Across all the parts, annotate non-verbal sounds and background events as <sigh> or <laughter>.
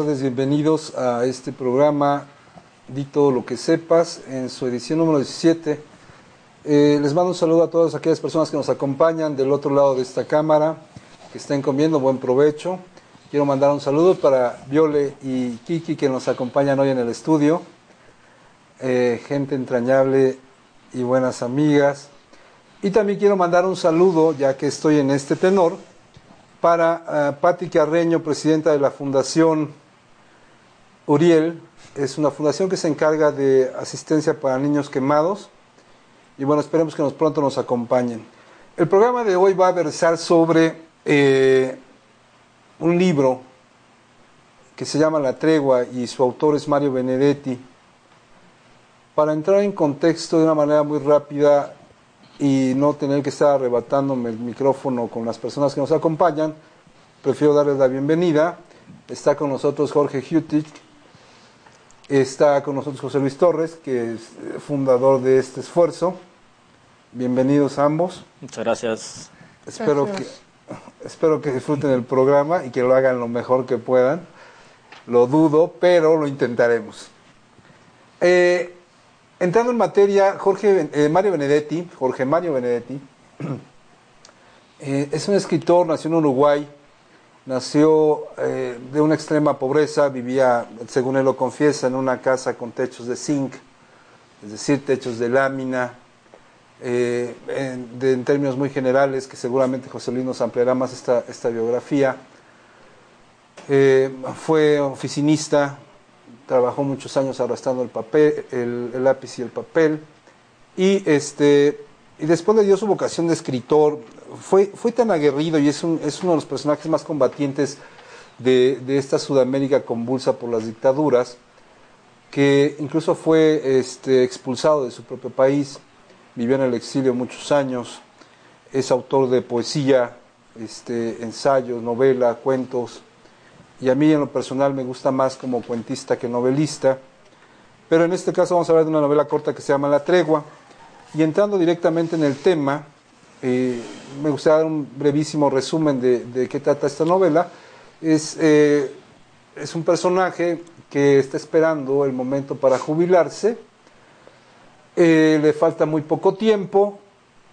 Tardes, bienvenidos a este programa Di todo lo que sepas en su edición número 17. Eh, les mando un saludo a todas aquellas personas que nos acompañan del otro lado de esta cámara, que estén comiendo, buen provecho. Quiero mandar un saludo para Viole y Kiki que nos acompañan hoy en el estudio. Eh, gente entrañable y buenas amigas. Y también quiero mandar un saludo, ya que estoy en este tenor, para uh, Patti Carreño, presidenta de la Fundación Uriel. Es una fundación que se encarga de asistencia para niños quemados. Y bueno, esperemos que nos pronto nos acompañen. El programa de hoy va a versar sobre eh, un libro que se llama La Tregua y su autor es Mario Benedetti. Para entrar en contexto de una manera muy rápida, y no tener que estar arrebatándome el micrófono con las personas que nos acompañan, prefiero darles la bienvenida. Está con nosotros Jorge Hutich, está con nosotros José Luis Torres, que es fundador de este esfuerzo. Bienvenidos ambos. Muchas gracias. Espero que, <laughs> espero que disfruten el programa y que lo hagan lo mejor que puedan. Lo dudo, pero lo intentaremos. Eh, Entrando en materia, Jorge eh, Mario Benedetti, Jorge Mario Benedetti, <clears throat> eh, es un escritor, nació en Uruguay, nació eh, de una extrema pobreza, vivía, según él lo confiesa, en una casa con techos de zinc, es decir, techos de lámina, en, de, en, términos muy generales, que seguramente José Luis nos ampliará más esta, esta biografía. fue oficinista, trabajó muchos años arrastrando el papel, el, el, lápiz y el papel, y este y después le dio su vocación de escritor. Fue, fue tan aguerrido y es, un, es uno de los personajes más combatientes de, de, esta Sudamérica convulsa por las dictaduras, que incluso fue este, expulsado de su propio país, vivió en el exilio muchos años, es autor de poesía, este, ensayos, novela, cuentos, y a mí en lo personal me gusta más como cuentista que novelista. Pero en este caso vamos a hablar de una novela corta que se llama La Tregua. Y entrando directamente en el tema, eh, me gustaría dar un brevísimo resumen de, qué trata esta novela. Es, eh, es, un personaje que está esperando el momento para jubilarse, eh, le falta muy poco tiempo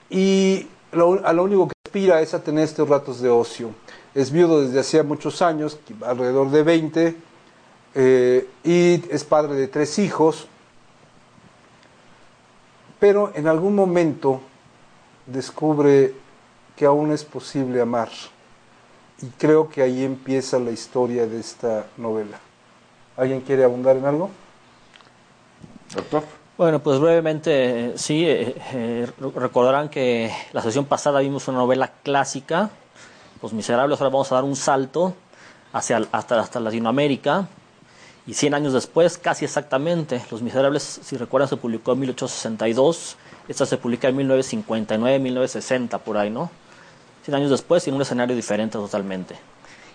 y a lo único que aspira es a tener estos ratos de ocio. Es viudo desde hacía muchos años, alrededor de 20, eh, y es padre de tres hijos, pero en algún momento descubre que aún es posible amar. Y creo que ahí empieza la historia de esta novela. ¿Alguien quiere abundar en algo? Doctor. Bueno, pues brevemente, sí, eh, eh, recordarán que la sesión pasada vimos una novela clásica los Miserables, ahora vamos a dar un salto hacia, hasta, hasta Latinoamérica. Y 100 años después, casi exactamente, Los Miserables, si recuerdan, se publicó en 1862. Esta se publica en 1959, 1960, por ahí, ¿no? 100 años después, en un escenario diferente totalmente.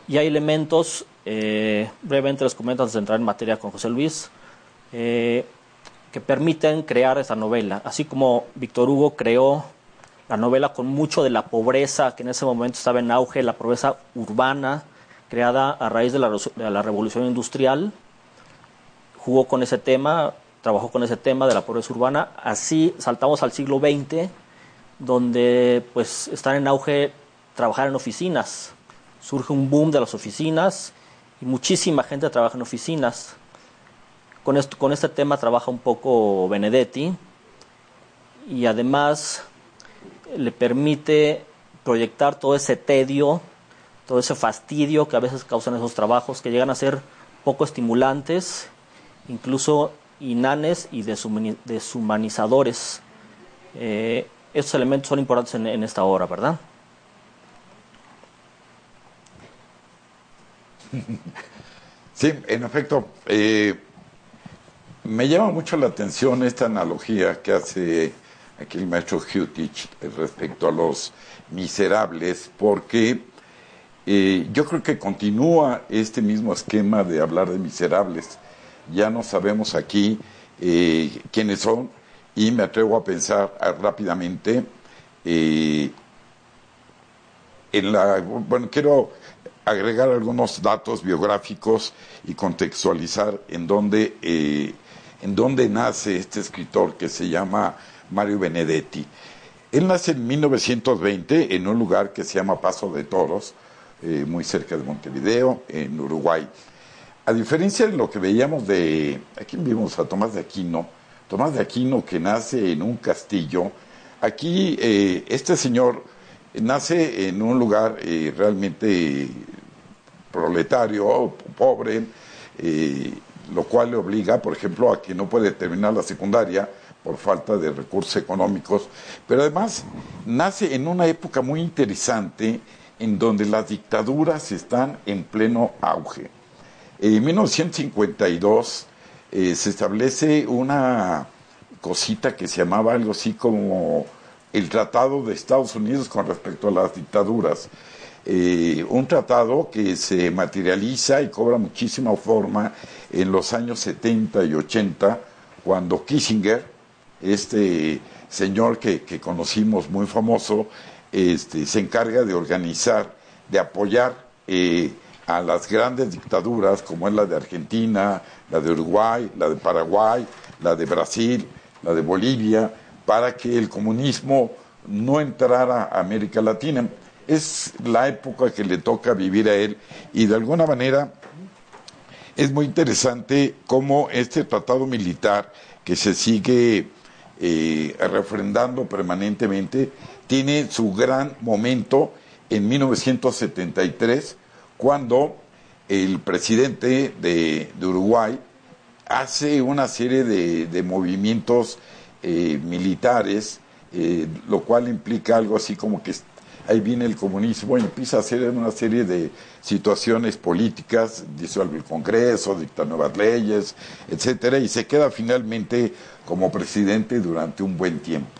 Y hay elementos, eh, brevemente les comento antes de entrar en materia con José Luis, eh, que permiten crear esa novela. Así como Víctor Hugo creó la novela con mucho de la pobreza que en ese momento estaba en auge, la pobreza urbana creada a raíz de la, de la revolución industrial. Jugó con ese tema, trabajó con ese tema de la pobreza urbana. Así saltamos al siglo XX, donde pues están en auge trabajar en oficinas, surge un boom de las oficinas y muchísima gente trabaja en oficinas. Con, esto, con este tema trabaja un poco Benedetti y además le permite proyectar todo ese tedio, todo ese fastidio que a veces causan esos trabajos que llegan a ser poco estimulantes, incluso inanes y deshumanizadores. Eh, estos elementos son importantes en, esta obra, ¿verdad? <laughs> Sí, en efecto, eh, me llama mucho la atención esta analogía que hace aquí el maestro Hutich respecto a los miserables, porque eh, yo creo que continúa este mismo esquema de hablar de miserables. Ya no sabemos aquí eh, quiénes son y me atrevo a pensar ah, rápidamente eh, en la... Bueno, quiero agregar algunos datos biográficos y contextualizar en dónde, en dónde nace este escritor que se llama Mario Benedetti. Él nace en 1920 en un lugar que se llama Paso de Toros, eh, muy cerca de Montevideo, en Uruguay. A diferencia de lo que veíamos de, aquí vimos a Tomás de Aquino, Tomás de Aquino que nace en un castillo, aquí eh, este señor nace en un lugar eh, realmente proletario, pobre, lo cual le obliga, por ejemplo, a que no puede terminar la secundaria, por falta de recursos económicos, pero además nace en una época muy interesante en donde las dictaduras están en pleno auge. En 1952 eh, se establece una cosita que se llamaba algo así como el Tratado de Estados Unidos con respecto a las dictaduras. Eh, un tratado que se materializa y cobra muchísima forma en los años 70 y 80, cuando Kissinger, este señor que, conocimos muy famoso, este, se encarga de organizar, de apoyar eh, a las grandes dictaduras como es la de Argentina, la de Uruguay, la de Paraguay, la de Brasil, la de Bolivia, para que el comunismo no entrara a América Latina. Es la época que le toca vivir a él y de alguna manera es muy interesante cómo este tratado militar que se sigue eh, refrendando permanentemente, tiene su gran momento en 1973, cuando el presidente de, Uruguay hace una serie de, movimientos eh, militares, eh, lo cual implica algo así como que ahí viene el comunismo y empieza a hacer una serie de situaciones políticas, disuelve el Congreso, dicta nuevas leyes, etcétera, y se queda finalmente como presidente durante un buen tiempo.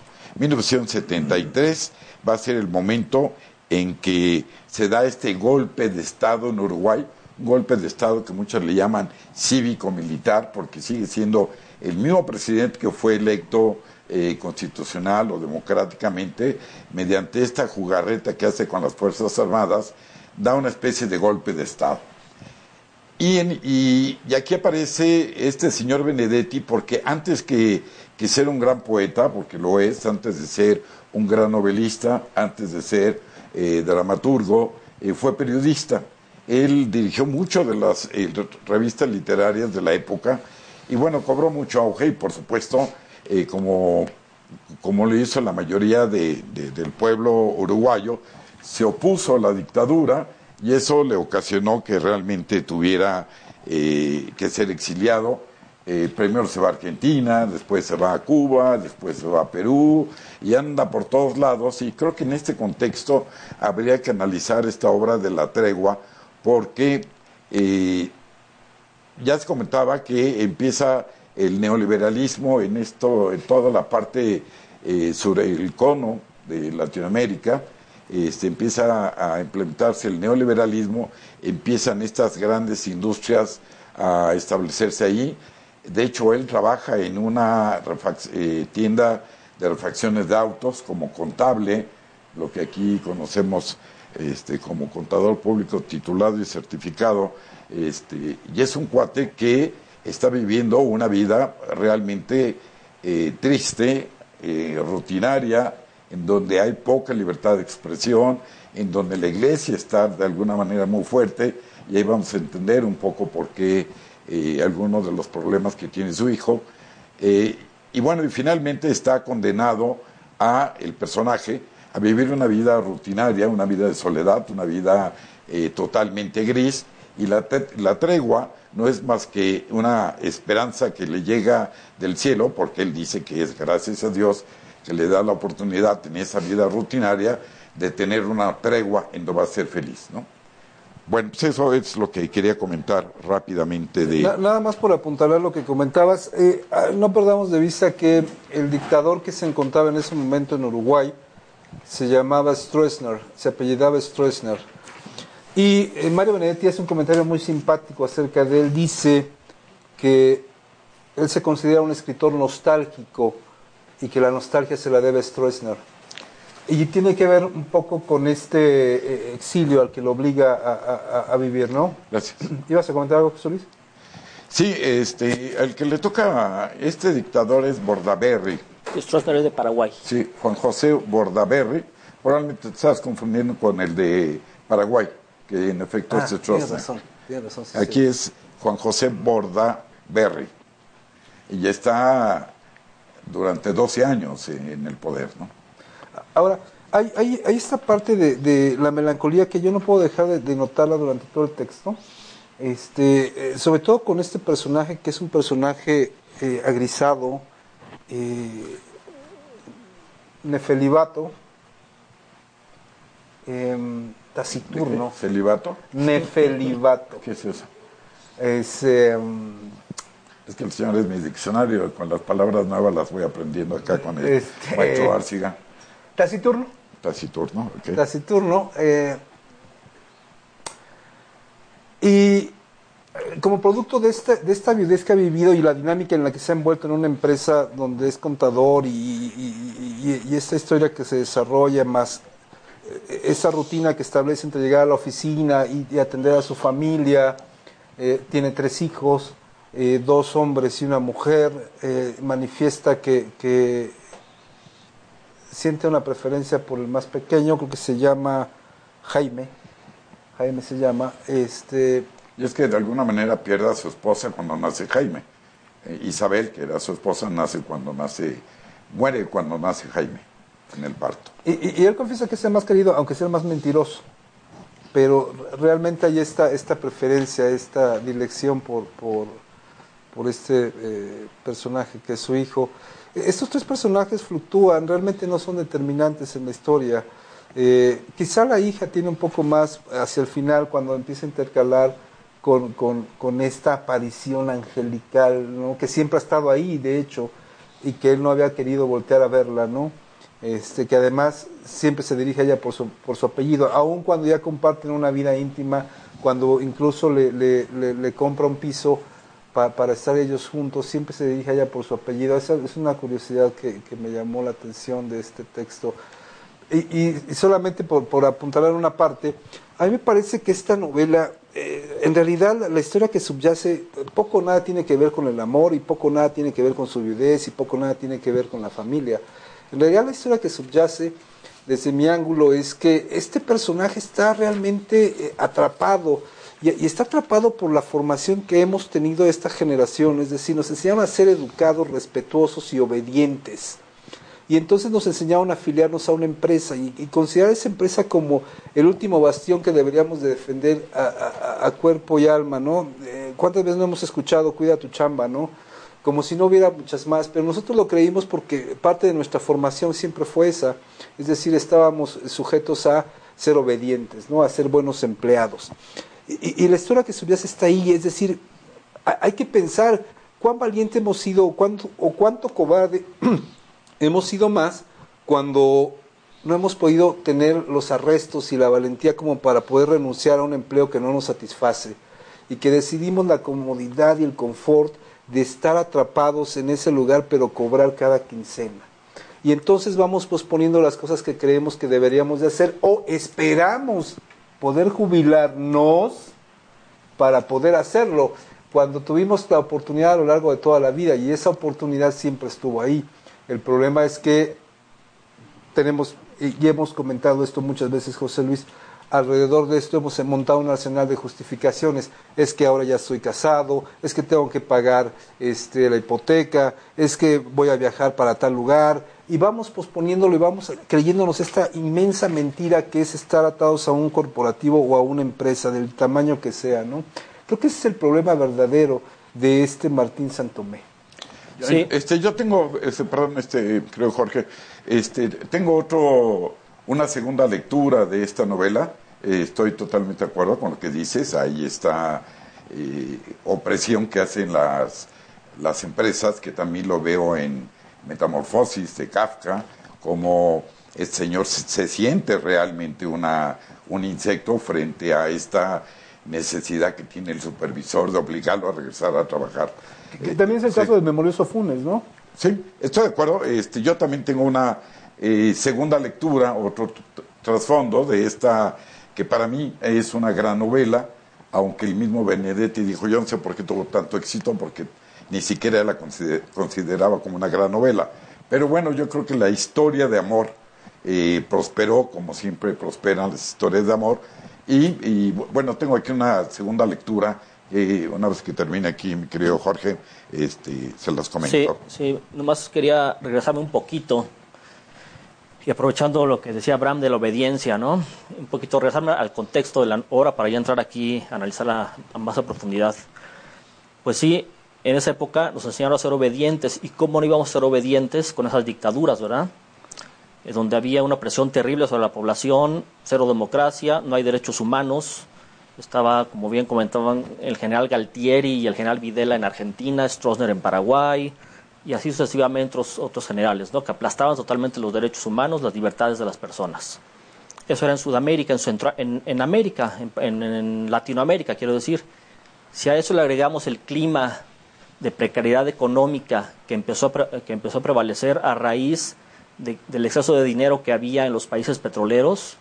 1973 va a ser el momento en que se da este golpe de Estado en Uruguay, un golpe de Estado que muchos le llaman cívico-militar, porque sigue siendo el mismo presidente que fue electo eh, constitucional o democráticamente, mediante esta jugarreta que hace con las Fuerzas Armadas, da una especie de golpe de Estado. Y, aquí aparece este señor Benedetti porque antes que, ser un gran poeta, porque lo es, antes de ser un gran novelista, antes de ser eh, dramaturgo, eh, fue periodista. Él dirigió mucho de las revistas literarias de la época y bueno, cobró mucho auge y por supuesto eh, como, como lo hizo la mayoría del pueblo uruguayo, se opuso a la dictadura y eso le ocasionó que realmente tuviera eh, que ser exiliado. Eh, primero se va a Argentina, después se va a Cuba, después se va a Perú y anda por todos lados y creo que en este contexto habría que analizar esta obra de la tregua porque ya se comentaba que empieza el neoliberalismo en esto, en toda la parte eh, sobre el cono de Latinoamérica, este, empieza a implementarse el neoliberalismo, empiezan estas grandes industrias a establecerse ahí. De hecho, él trabaja en una eh, tienda de refacciones de autos como contable, lo que aquí conocemos este, como contador público titulado y certificado, este, y es un cuate que está viviendo una vida realmente eh, triste, eh, rutinaria, en donde hay poca libertad de expresión, en donde la iglesia está de alguna manera muy fuerte, y ahí vamos a entender un poco por qué eh, algunos de los problemas que tiene su hijo. Eh, y bueno, y finalmente está condenado a el personaje a vivir una vida rutinaria, una vida de soledad, una vida eh, totalmente gris, y la, la tregua no es más que una esperanza que le llega del cielo, porque él dice que es gracias a Dios que le da la oportunidad en esa vida rutinaria de tener una tregua en donde va a ser feliz, ¿no? Bueno, pues eso es lo que quería comentar rápidamente de... Nada más por apuntalar lo que comentabas, eh, ah, no perdamos de vista que el dictador que se encontraba en ese momento en Uruguay se llamaba Stroessner, se apellidaba Stroessner. Y eh, Mario Benedetti hace un comentario muy simpático acerca de él, dice que él se considera un escritor nostálgico y que la nostalgia se la debe a Stroessner. Y tiene que ver un poco con este eh, exilio al que lo obliga a, vivir, ¿no? Gracias. <clears throat> ¿Ibas a comentar algo, José Luis? Sí, este, el que le toca a este dictador es Bordaberry. Stroessner es de Paraguay. Sí, Juan José Bordaberry. Probablemente te estás confundiendo con el de Paraguay, que en efecto ah, es Stroessner. razón, razón. Aquí es Juan José Bordaberry. Y ya está durante 12 años en el poder, ¿no? Ahora, hay, hay, hay esta parte de, de, la melancolía que yo no puedo dejar de, notarla durante todo el texto, este, eh, sobre todo con este personaje que es un personaje eh, agrisado, eh, nefelibato, em, taciturno. ¿Felibato? Nefelibato. ¿Qué es eso? Es, em, es que el señor es mi diccionario, con las palabras nuevas las voy aprendiendo acá con el este, maestro Arciga. Taciturno. Taciturno, ok. Taciturno. Eh, y eh, como producto de esta, de esta viudez que ha vivido y la dinámica en la que se ha envuelto en una empresa donde es contador y, esta historia que se desarrolla más eh, esa rutina que establece entre llegar a la oficina y, atender a su familia, tiene tres hijos, dos hombres y una mujer, manifiesta que siente una preferencia por el más pequeño, creo que se llama Jaime, Jaime se llama, este... Y es que de alguna manera pierde a su esposa cuando nace Jaime. Eh, Isabel, que era su esposa, nace cuando nace, muere cuando nace Jaime en el parto. Y, él confiesa que es el más querido, aunque sea el más mentiroso. Pero realmente hay esta, esta preferencia, esta dilección por, por, por este eh, personaje que es su hijo. Estos tres personajes fluctúan, realmente no son determinantes en la historia. Eh, quizá la hija tiene un poco más hacia el final cuando empieza a intercalar con, con, esta aparición angelical, ¿no? que siempre ha estado ahí, de hecho, y que él no había querido voltear a verla, ¿no? Este, que además siempre se dirige a ella por su, por su apellido, aun cuando ya comparten una vida íntima, cuando incluso le, le, le compra un piso para estar ellos juntos, siempre se dirige allá por su apellido. Esa es una curiosidad que, me llamó la atención de este texto. Y, solamente por, por apuntalar una parte, a mí me parece que esta novela, eh, en realidad la, historia que subyace, poco o nada tiene que ver con el amor y poco o nada tiene que ver con su viudez y poco o nada tiene que ver con la familia. En realidad la historia que subyace desde mi ángulo es que este personaje está realmente eh, atrapado y, está atrapado por la formación que hemos tenido esta generación, es decir, nos enseñaron a ser educados, respetuosos y obedientes. Y entonces nos enseñaron a afiliarnos a una empresa y, considerar esa empresa como el último bastión que deberíamos de defender a, cuerpo y alma, ¿no? Eh, ¿Cuántas veces no hemos escuchado, cuida tu chamba, ¿no? Como si no hubiera muchas más, pero nosotros lo creímos porque parte de nuestra formación siempre fue esa, es decir, estábamos sujetos a ser obedientes, ¿no? A ser buenos empleados. Y, la historia que subías está ahí, es decir, hay que pensar cuán valiente hemos sido o cuánto, o cobarde <clears throat> hemos sido más cuando no hemos podido tener los arrestos y la valentía como para poder renunciar a un empleo que no nos satisface y que decidimos la comodidad y el confort de estar atrapados en ese lugar pero cobrar cada quincena. Y entonces vamos posponiendo las cosas que creemos que deberíamos de hacer o esperamos poder jubilarnos para poder hacerlo cuando tuvimos la oportunidad a lo largo de toda la vida y esa oportunidad siempre estuvo ahí. El problema es que tenemos, y hemos comentado esto muchas veces, José Luis, alrededor de esto hemos montado un arsenal de justificaciones. Es que ahora ya estoy casado, es que tengo que pagar este, la hipoteca, es que voy a viajar para tal lugar. Y vamos posponiéndolo y vamos creyéndonos esta inmensa mentira que es estar atados a un corporativo o a una empresa del tamaño que sea, ¿no? Creo que ese es el problema verdadero de este Martín Santomé. Sí. Este, yo tengo, este, perdón, este, creo Jorge, este, tengo otro, una segunda lectura de esta novela eh, estoy totalmente de acuerdo con lo que dices. Ahí está eh, opresión que hacen las, las empresas, que también lo veo en Metamorfosis de Kafka, como el señor se, siente realmente una, un insecto frente a esta necesidad que tiene el supervisor de obligarlo a regresar a trabajar. también es el caso de Memorioso Funes, ¿no? Sí, estoy de acuerdo. Este, yo también tengo una eh, segunda lectura, otro trasfondo de esta que para mí es una gran novela, aunque el mismo Benedetti dijo, yo no sé por qué tuvo tanto éxito, porque ni siquiera la consideraba como una gran novela. Pero bueno, yo creo que la historia de amor eh, prosperó, como siempre prosperan las historias de amor, y, bueno, tengo aquí una segunda lectura eh, una vez que termine aquí, mi querido Jorge, este, se las comento. Sí, sí, nomás quería regresarme un poquito y aprovechando lo que decía Abraham de la obediencia, ¿no? Un poquito regresarme al contexto de la obra para ya entrar aquí analizarla a más a profundidad. Pues sí, en esa época nos enseñaron a ser obedientes y cómo no íbamos a ser obedientes con esas dictaduras, ¿verdad? donde había una presión terrible sobre la población, cero democracia, no hay derechos humanos. Estaba, como bien comentaban, el general Galtieri y el general Videla en Argentina, Stroessner en Paraguay, y así sucesivamente otros, otros generales, ¿no? que aplastaban totalmente los derechos humanos, las libertades de las personas. Eso era en Sudamérica, en, América, en, Latinoamérica, quiero decir. Si a eso le agregamos el clima de precariedad económica que empezó a, que empezó a prevalecer a raíz del exceso de dinero que había en los países petroleros,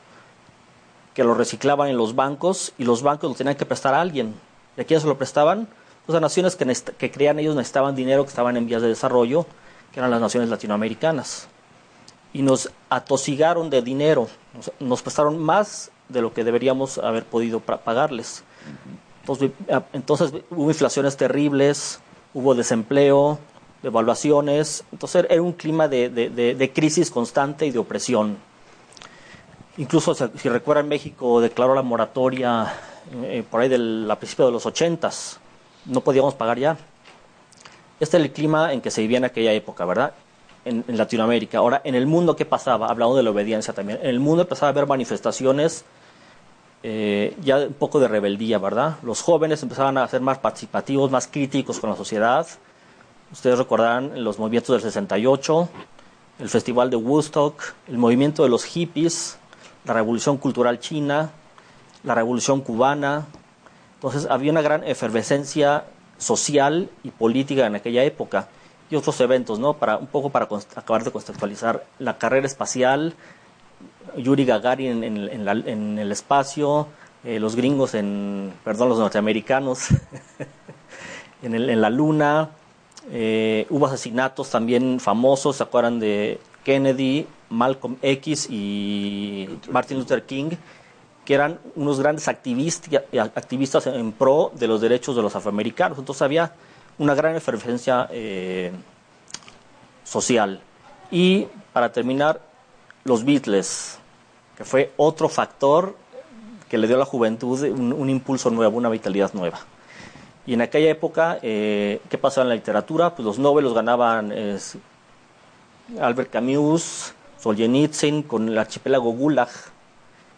que lo reciclaban en los bancos y los bancos lo tenían que prestar a alguien. ¿Y a quién se lo prestaban? O sea, naciones que, que creían ellos necesitaban dinero, que estaban en vías de desarrollo, que eran las naciones latinoamericanas. Y nos atosigaron de dinero, nos, prestaron más de lo que deberíamos haber podido pagarles. Entonces, entonces hubo inflaciones terribles, hubo desempleo, devaluaciones, entonces era un clima de, de, crisis constante y de opresión. Incluso, si recuerdan, México declaró la moratoria eh, por ahí del, a principios de los ochentas no podíamos pagar ya. Este es el clima en que se vivía en aquella época, ¿verdad? En, Latinoamérica. Ahora, en el mundo, ¿qué pasaba? Hablando de la obediencia también. En el mundo empezaba a haber manifestaciones eh, ya un poco de rebeldía, ¿verdad? Los jóvenes empezaban a ser más participativos, más críticos con la sociedad. Ustedes recordarán los movimientos del 68, el Festival de Woodstock, el movimiento de los hippies, la Revolución Cultural China, la Revolución Cubana, entonces había una gran efervescencia social y política en aquella época y otros eventos, ¿no? Para un poco para acabar de contextualizar la carrera espacial, Yuri Gagarin en, el espacio, eh, los gringos en, perdón, los norteamericanos <laughs> en, la luna, eh, hubo asesinatos también famosos, ¿se acuerdan de Kennedy, Malcolm X y Martin Luther King? que eran unos grandes activistas, activistas en pro de los derechos de los afroamericanos. Entonces había una gran efervescencia eh, social. Y para terminar, los Beatles, que fue otro factor que le dio a la juventud un, impulso nuevo, una vitalidad nueva. Y en aquella época, eh, ¿qué pasaba en la literatura? Pues los novelos ganaban Albert Camus, Solzhenitsyn con el archipiélago Gulag,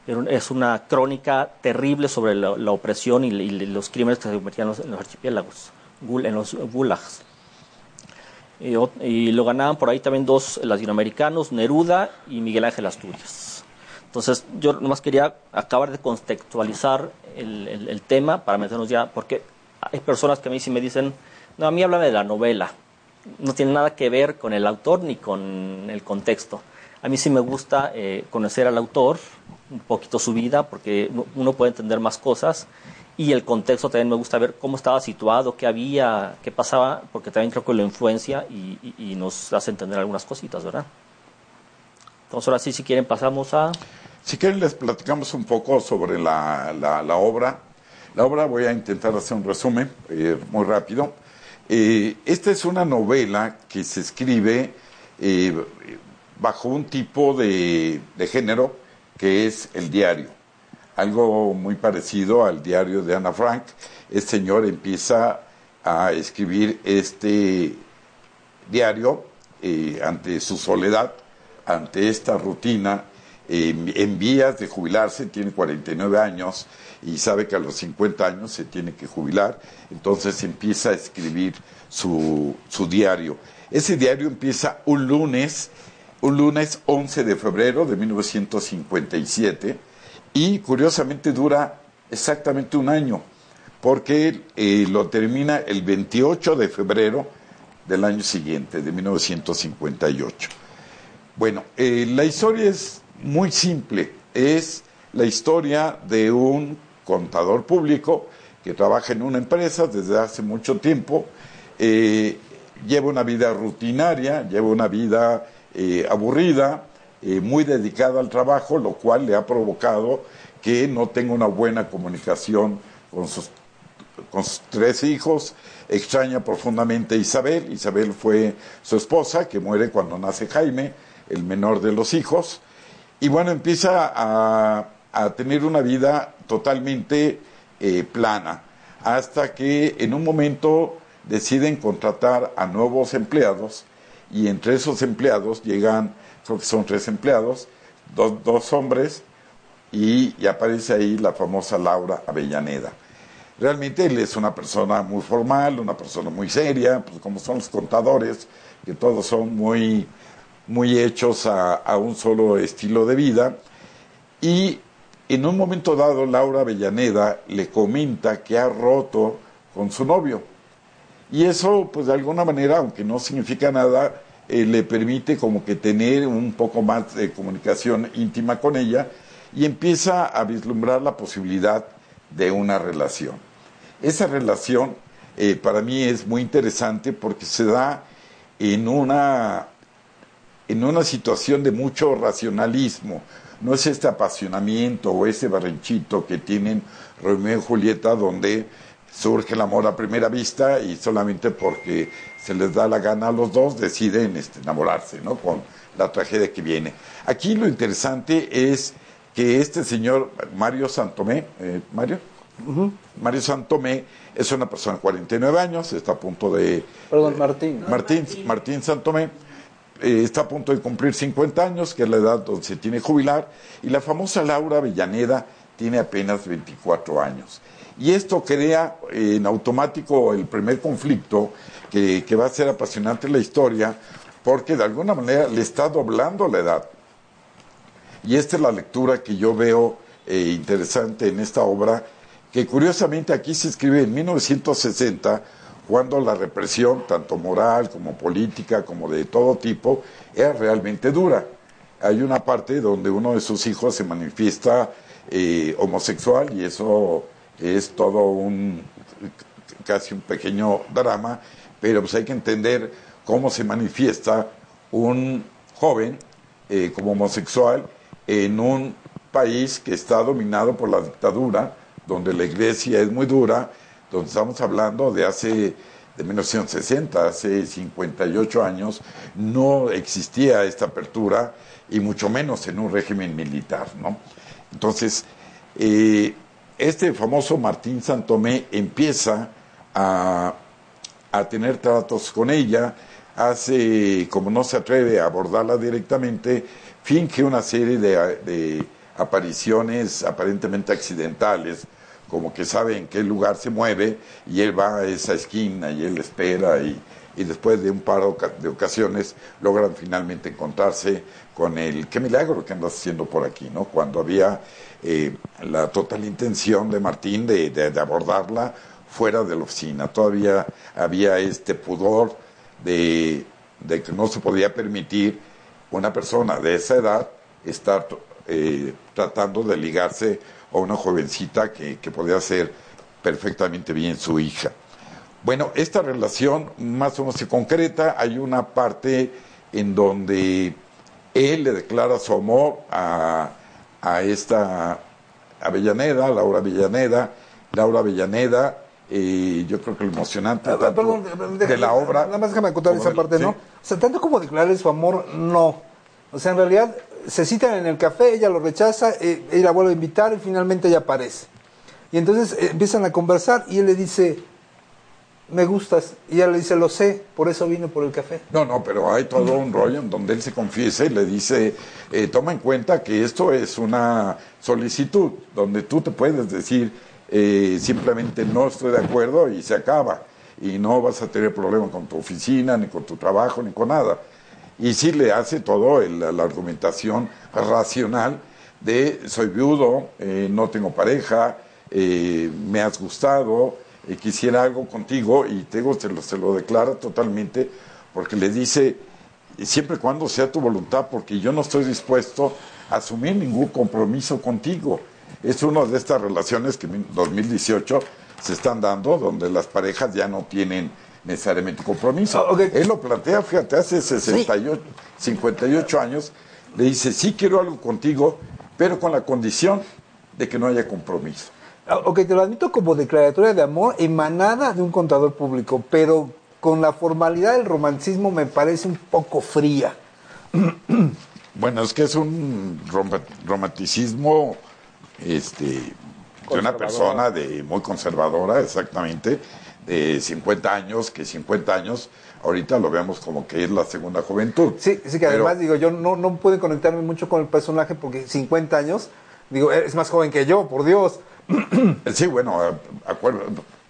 es una crónica terrible sobre la, opresión y, los crímenes que se cometían en los, archipiélagos, en los gulags. Y, lo ganaban por ahí también dos latinoamericanos, Neruda y Miguel Ángel Asturias. Entonces, yo nomás quería acabar de contextualizar el, tema para meternos ya, porque hay personas que a mí sí me dicen, no, a mí háblame de la novela, no tiene nada que ver con el autor ni con el contexto. A mí sí me gusta eh, conocer al autor, un poquito su vida, porque uno puede entender más cosas. Y el contexto también me gusta ver cómo estaba situado, qué había, qué pasaba, porque también creo que lo influencia y, nos hace entender algunas cositas, ¿verdad? Entonces ahora sí, si quieren, pasamos a... Si quieren, les platicamos un poco sobre la, la, obra. La obra voy a intentar hacer un resumen eh, muy rápido. Eh, esta es una novela que se escribe eh, bajo un tipo de, de, género que es el diario. Algo muy parecido al diario de Ana Frank. Este señor empieza a escribir este diario ante su soledad, ante esta rutina en vías de jubilarse, tiene 49 años y sabe que a los 50 años se tiene que jubilar, entonces empieza a escribir su, su diario. Ese diario empieza un lunes, un lunes 11 de febrero de 1957 y curiosamente dura exactamente un año, porque eh, lo termina el 28 de febrero del año siguiente, de 1958. Bueno, eh, la historia es muy simple. Es la historia de un contador público que trabaja en una empresa desde hace mucho tiempo, eh, lleva una vida rutinaria, lleva una vida eh, aburrida, eh, muy dedicada al trabajo, lo cual le ha provocado que no tenga una buena comunicación con sus, con sus tres hijos, extraña profundamente a Isabel, Isabel fue su esposa, que muere cuando nace Jaime, el menor de los hijos, y bueno, empieza a, tener una vida totalmente eh, plana, hasta que en un momento deciden contratar a nuevos empleados y entre esos empleados llegan, creo que son tres empleados, dos, dos hombres y, y, aparece ahí la famosa Laura Avellaneda. Realmente él es una persona muy formal, una persona muy seria, pues como son los contadores, que todos son muy muy hechos a, un solo estilo de vida. Y en un momento dado, Laura Avellaneda le comenta que ha roto con su novio. Y eso, pues de alguna manera, aunque no significa nada, eh, le permite como que tener un poco más de comunicación íntima con ella y empieza a vislumbrar la posibilidad de una relación. Esa relación eh, para mí es muy interesante porque se da en una en una situación de mucho racionalismo. No es este apasionamiento o ese barrenchito que tienen Romeo y Julieta donde surge el amor a primera vista y solamente porque se les da la gana a los dos deciden este, enamorarse, ¿no? Con la tragedia que viene. Aquí lo interesante es que este señor Mario Santomé, eh, Mario, Mario Santomé es una persona de 49 años, está a punto de... Perdón, Martín. Martín, Martín Santomé eh, está a punto de cumplir 50 años, que es la edad donde se tiene que jubilar, y la famosa Laura Villaneda tiene apenas 24 años. Y esto crea en automático el primer conflicto que, va a ser apasionante la historia, porque de alguna manera le está doblando la edad. Y esta es la lectura que yo veo eh, interesante en esta obra, que curiosamente aquí se escribe en 1960 cuando la represión, tanto moral como política, como de todo tipo, era realmente dura. Hay una parte donde uno de sus hijos se manifiesta eh, homosexual y eso es todo un casi un pequeño drama, pero pues hay que entender cómo se manifiesta un joven eh, como homosexual en un país que está dominado por la dictadura, donde la iglesia es muy dura, donde estamos hablando de hace de 1960, hace 58 años, no existía esta apertura y mucho menos en un régimen militar, ¿no? Entonces, eh, este famoso Martín Santomé empieza a, a, tener tratos con ella, hace, como no se atreve a abordarla directamente, finge una serie de, de apariciones aparentemente accidentales, como que sabe en qué lugar se mueve y él va a esa esquina y él espera y, después de un par de ocasiones logran finalmente encontrarse con el qué milagro que andas haciendo por aquí, ¿no? Cuando había eh, la total intención de Martín de, de, abordarla fuera de la oficina, todavía había este pudor de, de que no se podía permitir una persona de esa edad estar eh, tratando de ligarse o una jovencita que, que podía ser perfectamente bien su hija. Bueno, esta relación más o menos se concreta, hay una parte en donde él le declara su amor a, a esta Avellaneda, Laura Avellaneda, Laura Avellaneda, y yo creo que lo emocionante Ah, tanto perdón, de la obra. Nada más déjame contar esa parte, sí. ¿no? O sea, tanto como declararle su amor, no. O sea, en realidad se citan en el café, ella lo rechaza, eh, ella la vuelve a invitar y finalmente ella aparece. Y entonces eh, empiezan a conversar y él le dice, me gustas. Y ella le dice, lo sé, por eso vine por el café. No, no, pero hay todo un rollo en donde él se confiesa y le dice, eh, toma en cuenta que esto es una solicitud, donde tú te puedes decir eh, simplemente no estoy de acuerdo y se acaba. Y no vas a tener problema con tu oficina, ni con tu trabajo, ni con nada. Y sí le hace todo el- la argumentación racional de soy viudo, eh, no tengo pareja, eh, me has gustado, eh, quisiera algo contigo y Tego se lo, se lo declara totalmente porque le dice, siempre y cuando sea tu voluntad, porque yo no estoy dispuesto a asumir ningún compromiso contigo. Es una de estas relaciones que en 2018 se están dando, donde las parejas ya no tienen necesariamente compromiso. Ah. Él lo plantea, fíjate, hace 68, 58 años, le dice, sí quiero algo contigo, pero con la condición de que no haya compromiso. Ah, Ok, te lo admito como declaratoria de amor emanada de un contador público, pero con la formalidad del romanticismo me parece un poco fría. <clears throat> Bueno, es que es un rom- romanticismo este, de una persona de, muy conservadora, exactamente, de 50 años, que 50 años ahorita lo vemos como que es la segunda juventud. Sí, sí que Pero- además digo, yo no, no pude conectarme mucho con el personaje porque 50 años, digo, es más joven que yo, por Dios. <clears throat> Sí, bueno, acuerdo,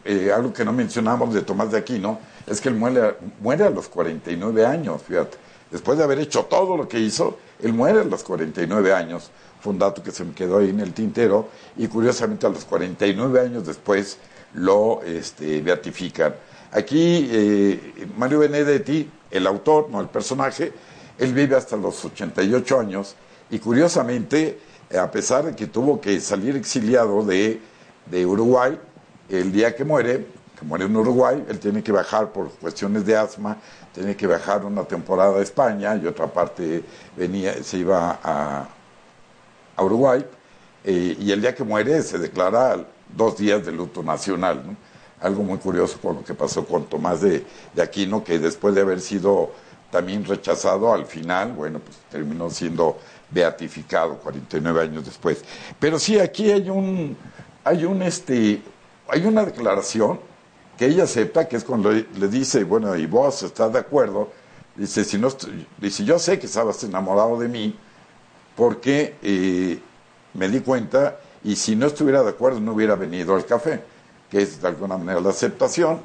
eh, algo que no mencionamos de Tomás de Aquino es que él muere, muere a los 49 años, fíjate. Después de haber hecho todo lo que hizo, él muere a los 49 años. Fue un dato que se me quedó ahí en el tintero y curiosamente a los 49 años después lo este, beatifican. Aquí eh, Mario Benedetti, el autor, no el personaje, él vive hasta los 88 años y curiosamente, a pesar de que tuvo que salir exiliado de, de Uruguay, el día que muere, que muere en Uruguay, él tiene que bajar por cuestiones de asma, tiene que bajar una temporada a España y otra parte venía, se iba a, a Uruguay, eh, y el día que muere se declara dos días de luto nacional. ¿no? Algo muy curioso por lo que pasó con Tomás de, de Aquino, que después de haber sido también rechazado al final, bueno, pues terminó siendo beatificado 49 años después. Pero sí, aquí hay un, hay un, este, hay una declaración que ella acepta, que es cuando le, dice, bueno, y vos estás de acuerdo, dice, si no dice, yo sé que estabas enamorado de mí, porque eh, me di cuenta y si no estuviera de acuerdo no hubiera venido al café, que es de alguna manera la aceptación.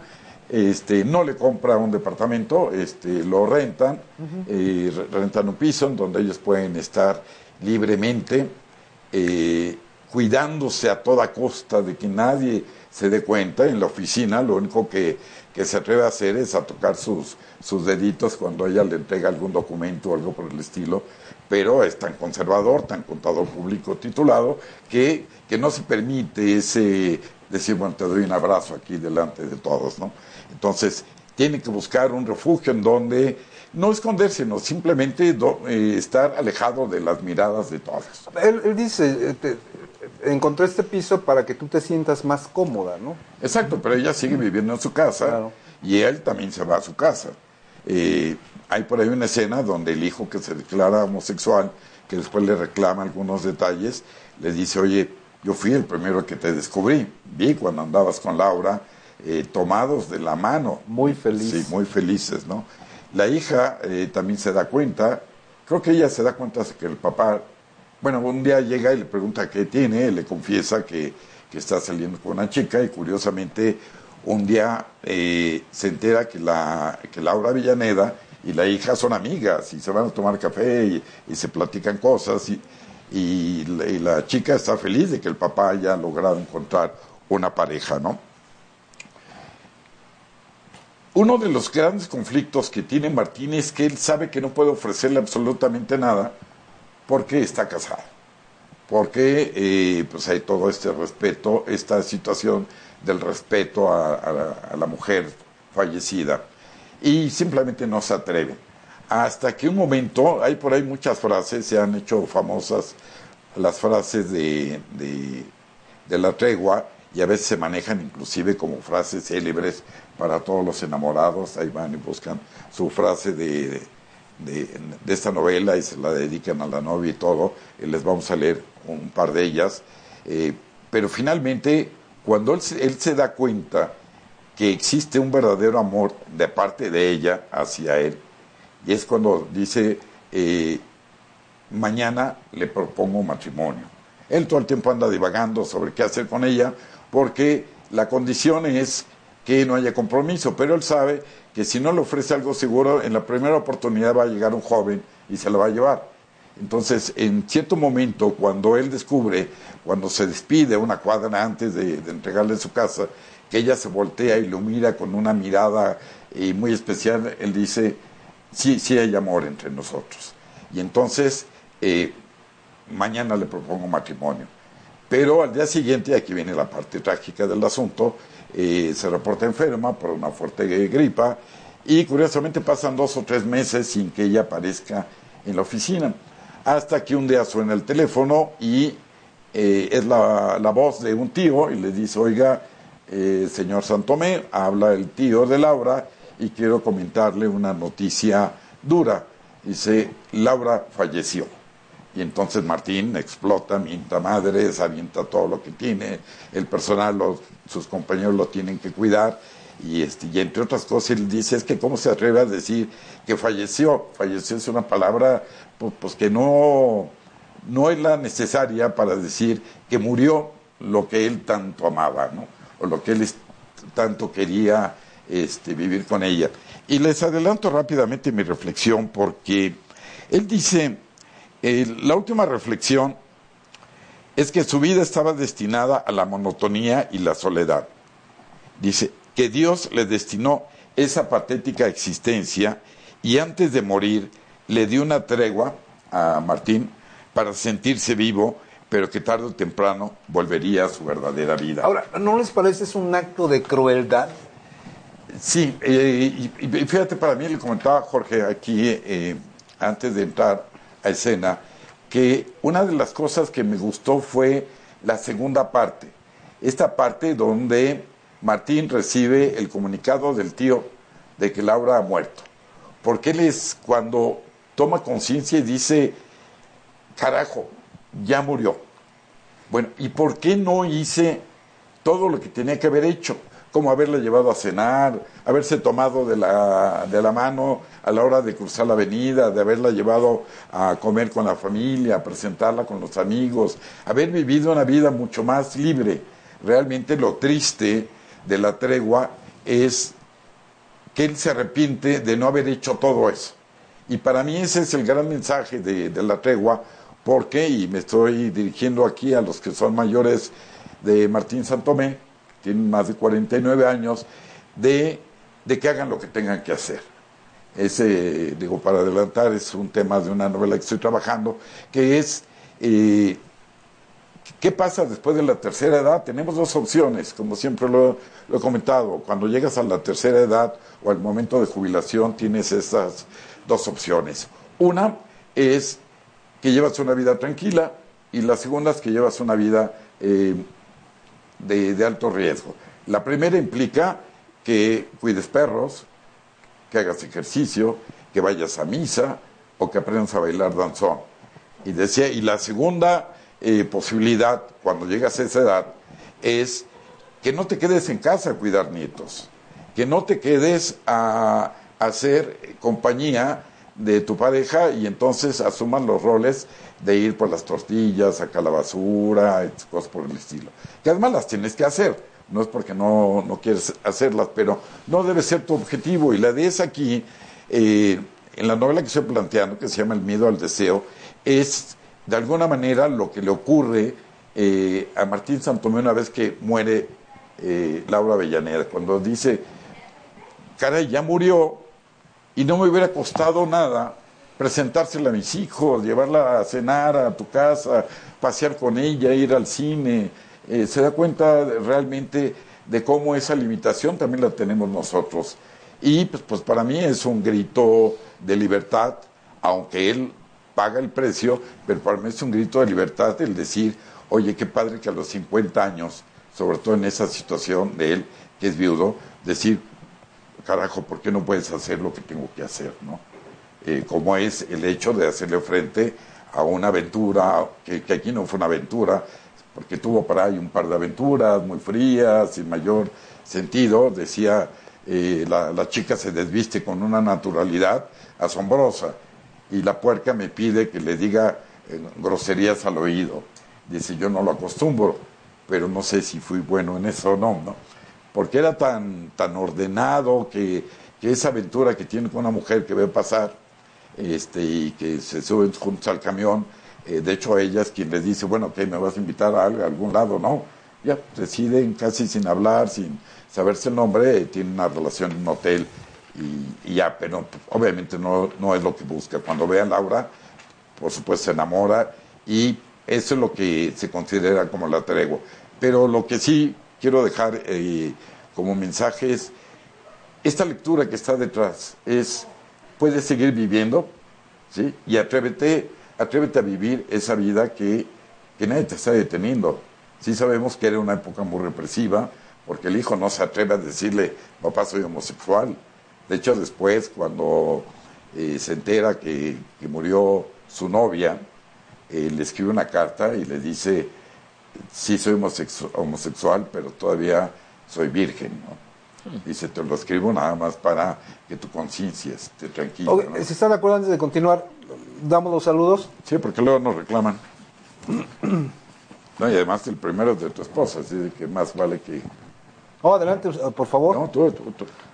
Este, no le compra un departamento, este, lo rentan, eh, re- rentan un piso en donde ellos pueden estar libremente, eh, cuidándose a toda costa de que nadie se dé cuenta. En la oficina lo único que, que se atreve a hacer es a tocar sus, sus deditos cuando ella le entrega algún documento o algo por el estilo, pero es tan conservador, tan contador público titulado, que, que no se permite ese decir, bueno, te doy un abrazo aquí delante de todos, ¿no? Entonces, tiene que buscar un refugio en donde no esconderse, sino simplemente do- eh, estar alejado de las miradas de todos. Él, dice, eh, encontré este piso para que tú te sientas más cómoda, ¿no? Exacto, pero ella sigue viviendo en su casa Claro. y él también se va a su casa. Eh, hay por ahí una escena donde el hijo que se declara homosexual, que después le reclama algunos detalles, le dice, oye, yo fui el primero que te descubrí, vi cuando andabas con Laura, eh, tomados de la mano. Muy feliz. Sí, muy felices, ¿no? La hija eh, también se da cuenta, creo que ella se da cuenta que el papá, bueno, un día llega y le pregunta qué tiene, le confiesa que, que está saliendo con una chica y curiosamente un día eh, se entera que, la, que Laura Villaneda y la hija son amigas y se van a tomar café y, se platican cosas y, y y la chica está feliz de que el papá haya logrado encontrar una pareja, ¿no? Uno de los grandes conflictos que tiene Martín es que él sabe que no puede ofrecerle absolutamente nada porque está casado. Porque eh, pues hay todo este respeto, esta situación del respeto a, la- mujer fallecida. Y simplemente no se atreve. hasta que un momento, hay por ahí muchas frases, se han hecho famosas las frases de, de, la tregua y a veces se manejan inclusive como frases célebres para todos los enamorados, ahí van y buscan su frase de, de, esta novela y se la dedican a la novia y todo, y les vamos a leer un par de ellas, eh, pero finalmente cuando él, él se da cuenta que existe un verdadero amor de parte de ella hacia él, y es cuando dice, eh, mañana le propongo matrimonio. Él todo el tiempo anda divagando sobre qué hacer con ella, porque la condición es que no haya compromiso, pero él sabe que si no le ofrece algo seguro, en la primera oportunidad va a llegar un joven y se lo va a llevar. Entonces, en cierto momento, cuando él descubre, cuando se despide una cuadra antes de, entregarle su casa, que ella se voltea y lo mira con una mirada eh, muy especial, él dice, sí, sí hay amor entre nosotros. Y entonces, eh, mañana le propongo matrimonio. Pero al día siguiente, aquí viene la parte trágica del asunto, eh, se reporta enferma por una fuerte gripa y curiosamente pasan dos o tres meses sin que ella aparezca en la oficina. Hasta que un día suena el teléfono y eh, es la, voz de un tío y le dice, oiga, señor Santomé, habla el tío de Laura y quiero comentarle una noticia dura. Dice, Laura falleció. Y entonces Martín explota, mienta madres, avienta todo lo que tiene, el personal, sus compañeros lo tienen que cuidar. Y, este, y entre otras cosas él dice, es que cómo se atreve a decir que falleció. Falleció es una palabra pues, pues que no, no es la necesaria para decir que murió lo que él tanto amaba, ¿no? o lo que él tanto quería este, vivir con ella. Y les adelanto rápidamente mi reflexión porque él dice, la última reflexión es que su vida estaba destinada a la monotonía y la soledad. Dice que Dios le destinó esa patética existencia y antes de morir le dio una tregua a Martín para sentirse vivo, pero que tarde o temprano volvería a su verdadera vida. Ahora, ¿no les parece es un acto de crueldad? Sí, eh, y, fíjate, para mí le comentaba Jorge aquí eh, antes de entrar a escena, que una de las cosas que me gustó fue la segunda parte, esta parte donde Martín recibe el comunicado del tío de que Laura ha muerto, porque él es cuando toma conciencia y dice, carajo, ya murió. Bueno, ¿y por qué no hice todo lo que tenía que haber hecho? Como haberla llevado a cenar, haberse tomado de la, de la mano a la hora de cruzar la avenida, de haberla llevado a comer con la familia, a presentarla con los amigos, haber vivido una vida mucho más libre. Realmente lo triste de la tregua es que él se arrepiente de no haber hecho todo eso. Y para mí ese es el gran mensaje de, de la tregua, porque, y me estoy dirigiendo aquí a los que son mayores de Martín Santomé, tienen más de 49 años, de, de que hagan lo que tengan que hacer. Ese, digo, para adelantar, es un tema de una novela que estoy trabajando, que es, eh, ¿qué pasa después de la tercera edad? Tenemos dos opciones, como siempre lo, he comentado, cuando llegas a la tercera edad o al momento de jubilación tienes esas dos opciones. Una es que llevas una vida tranquila y la segunda es que llevas una vida eh, de, alto riesgo. La primera implica que cuides perros, que hagas ejercicio, que vayas a misa o que aprendas a bailar danzón. Y decía, y la segunda eh, posibilidad, cuando llegas a esa edad, es que no te quedes en casa a cuidar nietos, que no te quedes a, hacer compañía de tu pareja y entonces asuman los roles de ir por las tortillas, sacar la basura, cosas por el estilo. Que además las tienes que hacer, no es porque no, no quieres hacerlas, pero no debe ser tu objetivo. Y la de esa aquí, eh, en la novela que estoy planteando, que se llama El miedo al deseo, es de alguna manera lo que le ocurre eh, a Martín Santomé una vez que muere eh, Laura Avellaneda, cuando dice, caray, ya murió y no me hubiera costado nada presentársela a mis hijos, llevarla a cenar a tu casa, pasear con ella, ir al cine. Eh, se da cuenta realmente de cómo esa limitación también la tenemos nosotros. Y pues, pues para mí es un grito de libertad, aunque él paga el precio, pero para mí es un grito de libertad el decir, oye, qué padre que a los 50 años, sobre todo en esa situación de él, que es viudo, decir, carajo, ¿por qué no puedes hacer lo que tengo que hacer? ¿no? Eh, como es el hecho de hacerle frente a una aventura, que, aquí no fue una aventura, porque tuvo para ahí un par de aventuras muy frías, sin mayor sentido, decía, eh, la, la chica se desviste con una naturalidad asombrosa y la puerca me pide que le diga eh, groserías al oído. Dice, yo no lo acostumbro, pero no sé si fui bueno en eso o no, ¿no? Porque era tan, tan ordenado que, esa aventura que tiene con una mujer que ve pasar este, y que se suben juntos al camión, eh, de hecho ella es quien le dice, bueno, ¿qué? ¿Me vas a invitar a, algún lado? No, ya deciden casi sin hablar, sin saberse el nombre, tienen una relación en un hotel y, ya, pero obviamente no, no es lo que busca. Cuando ve a Laura, por supuesto se enamora y eso es lo que se considera como la tregua. Pero lo que sí quiero dejar eh, como mensaje es, esta lectura que está detrás es, puedes seguir viviendo, ¿sí? Y atrévete, atrévete a vivir esa vida que, que nadie te está deteniendo. Sí sabemos que era una época muy represiva, porque el hijo no se atreve a decirle, papá soy homosexual, de hecho, después, cuando eh, se entera que, murió su novia, eh, le escribe una carta y le dice, sí soy homosexual, pero todavía soy virgen. Dice, te lo escribo nada más para que tu conciencia esté tranquila. Si están de acuerdo antes de continuar, damos los saludos. Sí, porque luego nos reclaman. no, y además el primero es de tu esposa, así que más vale que Oh, adelante, por favor. No, tú,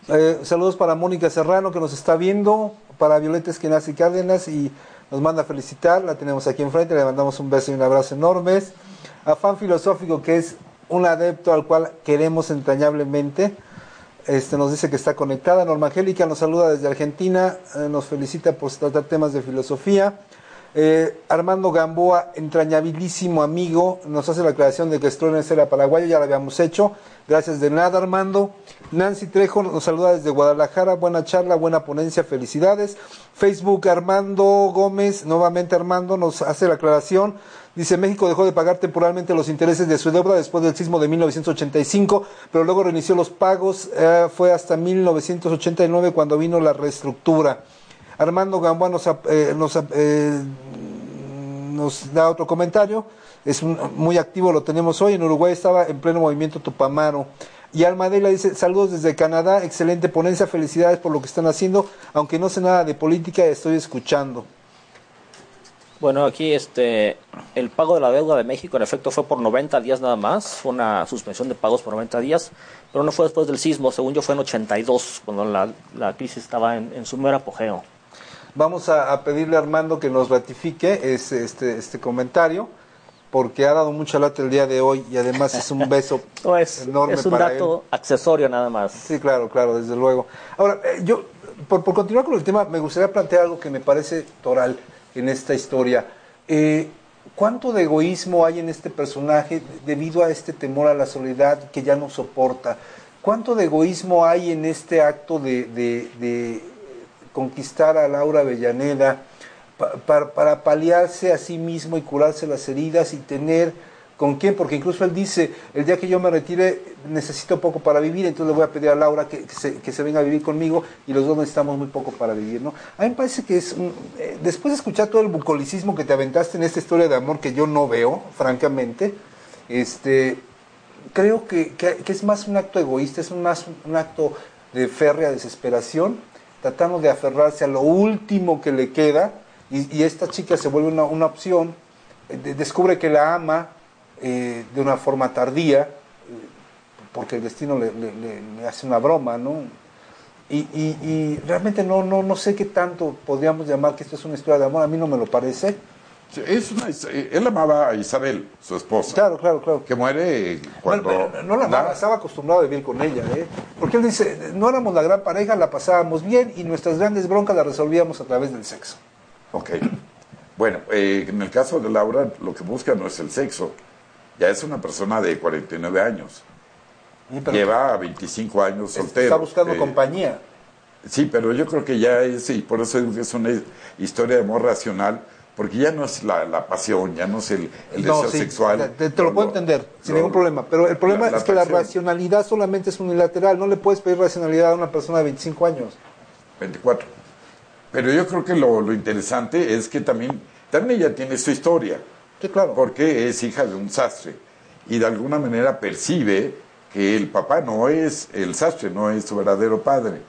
eh, saludos para Mónica Serrano, que nos está viendo, para Violeta Esquenazi Cárdenas, y nos manda a felicitar, la tenemos aquí enfrente, le mandamos un beso y un abrazo enormes. A Fan Filosófico, que es un adepto al cual queremos entrañablemente, este, nos dice que está conectada. Norma Angélica nos saluda desde Argentina, eh, nos felicita por tratar temas de filosofía. Eh, Armando Gamboa, entrañabilísimo amigo, nos hace la aclaración de que Strones era paraguayo, ya lo habíamos hecho. Gracias de nada, Armando. Nancy Trejo nos saluda desde Guadalajara. Buena charla, buena ponencia, felicidades. Facebook, Armando Gómez, nuevamente Armando, nos hace la aclaración. Dice, México dejó de pagar temporalmente los intereses de su deuda después del sismo de 1985, pero luego reinició los pagos. Eh, fue hasta 1989 cuando vino la reestructura. Armando Gamboa nos, eh, eh, nos, da otro comentario, es muy activo, lo tenemos hoy, en Uruguay estaba en pleno movimiento Tupamaro. Y Almadela dice, saludos desde Canadá, excelente ponencia, felicidades por lo que están haciendo, aunque no sé nada de política, estoy escuchando. Bueno, aquí este, el pago de la deuda de México en efecto fue por 90 días nada más, fue una suspensión de pagos por 90 días, pero no fue después del sismo, según yo fue en 82, cuando la, la crisis estaba en, en su mero apogeo. Vamos a, pedirle a Armando que nos ratifique este, este, este, comentario, porque ha dado mucha lata el día de hoy y además es un beso <laughs> es, enorme Es un dato accesorio nada más. Sí, claro, claro, desde luego. Ahora, eh, yo, por, continuar con el tema, me gustaría plantear algo que me parece toral en esta historia. Eh, ¿Cuánto de egoísmo hay en este personaje debido a este temor a la soledad que ya no soporta? ¿Cuánto de egoísmo hay en este acto de conquistar a Laura Avellaneda, para paliarse a sí mismo y curarse las heridas y tener con quién, porque incluso él dice, el día que yo me retire necesito poco para vivir, entonces le voy a pedir a Laura que, se, venga a vivir conmigo y los dos necesitamos muy poco para vivir, ¿no? A mí me parece que es, eh, después de escuchar todo el bucolicismo que te aventaste en esta historia de amor que yo no veo, francamente, este, creo que, es más un acto egoísta, es más un acto de férrea desesperación tratando de aferrarse a lo último que le queda y, esta chica se vuelve una, opción, eh, descubre que la ama eh, de una forma tardía, eh, porque el destino le, hace una broma, ¿no? Y, realmente no, no, no sé qué tanto podríamos llamar que esto es una historia de amor, a mí no me lo parece. Es una, él amaba a Isabel, su esposa. Claro, claro, claro. Que muere cuando... no la amaba, estaba acostumbrado a vivir con ella, ¿eh? Porque él dice, no éramos la gran pareja, la pasábamos bien y nuestras grandes broncas las resolvíamos a través del sexo. Ok. Bueno, eh, en el caso de Laura, lo que busca no es el sexo. Ya es una persona de 49 años. Lleva 25 años soltero. Está buscando eh, compañía. Sí, pero yo creo que ya es, y por eso digo que es una historia de amor racional, porque ya no es la, pasión, ya no es el, deseo sexual. Te, te lo puedo entender, sin ningún problema. Pero el problema es que la racionalidad solamente es unilateral. No le puedes pedir racionalidad a una persona de 25 años. 24. Pero yo creo que lo, lo interesante es que también, también ella tiene su historia. Sí, claro. Porque es hija de un sastre. Y de alguna manera percibe que el papá no es el sastre, no es su verdadero padre.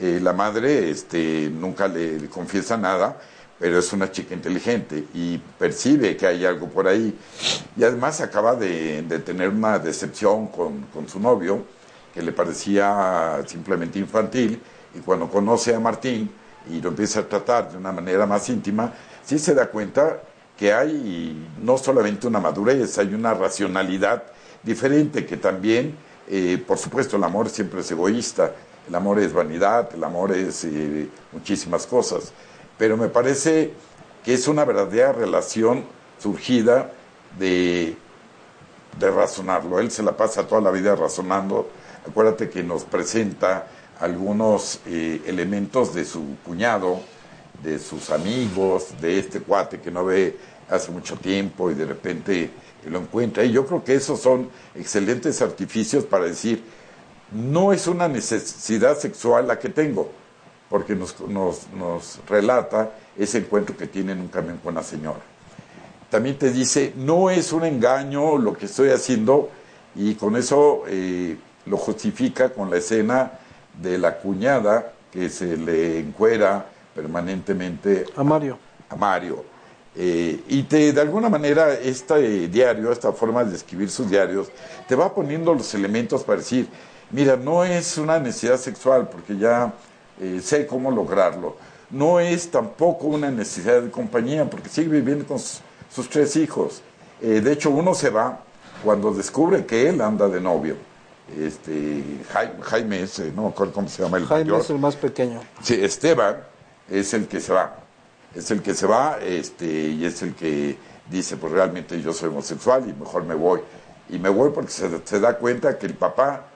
Eh, la madre este, nunca le confiesa nada pero es una chica inteligente y percibe que hay algo por ahí. Y además acaba de, tener una decepción con, su novio, que le parecía simplemente infantil, y cuando conoce a Martín y lo empieza a tratar de una manera más íntima, sí se da cuenta que hay no solamente una madurez, hay una racionalidad diferente que también, eh, por supuesto, el amor siempre es egoísta, el amor es vanidad, el amor es eh, muchísimas cosas pero me parece que es una verdadera relación surgida de, razonarlo. Él se la pasa toda la vida razonando. Acuérdate que nos presenta algunos eh, elementos de su cuñado, de sus amigos, de este cuate que no ve hace mucho tiempo y de repente lo encuentra. Y yo creo que esos son excelentes artificios para decir, no es una necesidad sexual la que tengo, porque nos, nos, nos relata ese encuentro que tiene en un camión con la señora. También te dice, no es un engaño lo que estoy haciendo y con eso eh, lo justifica con la escena de la cuñada que se le encuera permanentemente a Mario. A Mario. Eh, y te, de alguna manera este diario, esta forma de escribir sus diarios, te va poniendo los elementos para decir, mira, no es una necesidad sexual, porque ya eh, sé cómo lograrlo. No es tampoco una necesidad de compañía, porque sigue viviendo con sus, tres hijos. Eh, de hecho, uno se va cuando descubre que él anda de novio. Este, Jaime, ese, no me cómo se llama el Jaime es el más pequeño. Sí, Esteban es el que se va. Es el que se va este, y es el que dice, pues realmente yo soy homosexual y mejor me voy. Y me voy porque se, se da cuenta que el papá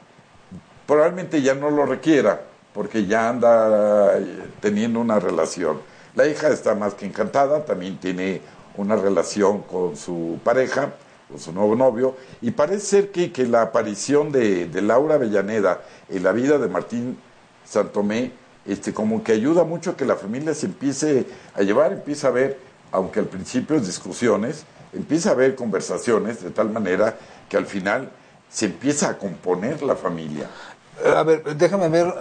probablemente ya no lo requiera, porque ya anda eh, teniendo una relación. La hija está más que encantada, también tiene una relación con su pareja, con su nuevo novio, y parece ser que, que la aparición de, de, Laura Avellaneda en la vida de Martín Santomé, este, como que ayuda mucho a que la familia se empiece a llevar, empieza a ver, aunque al principio es discusiones, empieza a haber conversaciones de tal manera que al final se empieza a componer la familia. A ver, déjame ver,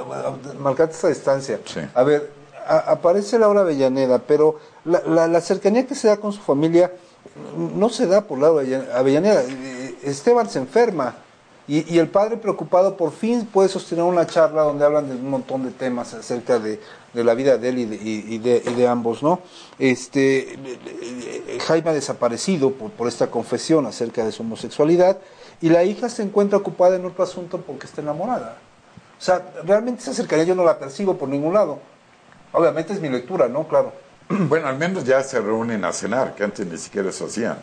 marcarte esta distancia. A ver, aparece Laura Avellaneda, pero la, la, cercanía que se da con su familia no se da por Laura Avellaneda. Esteban se enferma y, y, el padre preocupado por fin puede sostener una charla donde hablan de un montón de temas acerca de, de la vida de él y de, y de, y de ambos, ¿no? Este, Jaime ha desaparecido por, por esta confesión acerca de su homosexualidad y la hija se encuentra ocupada en otro asunto porque está enamorada. O sea, realmente esa cercanía yo no la percibo por ningún lado. Obviamente es mi lectura, ¿no? Claro. <clears throat> Bueno, al menos ya se reúnen a cenar, que antes ni siquiera eso hacían.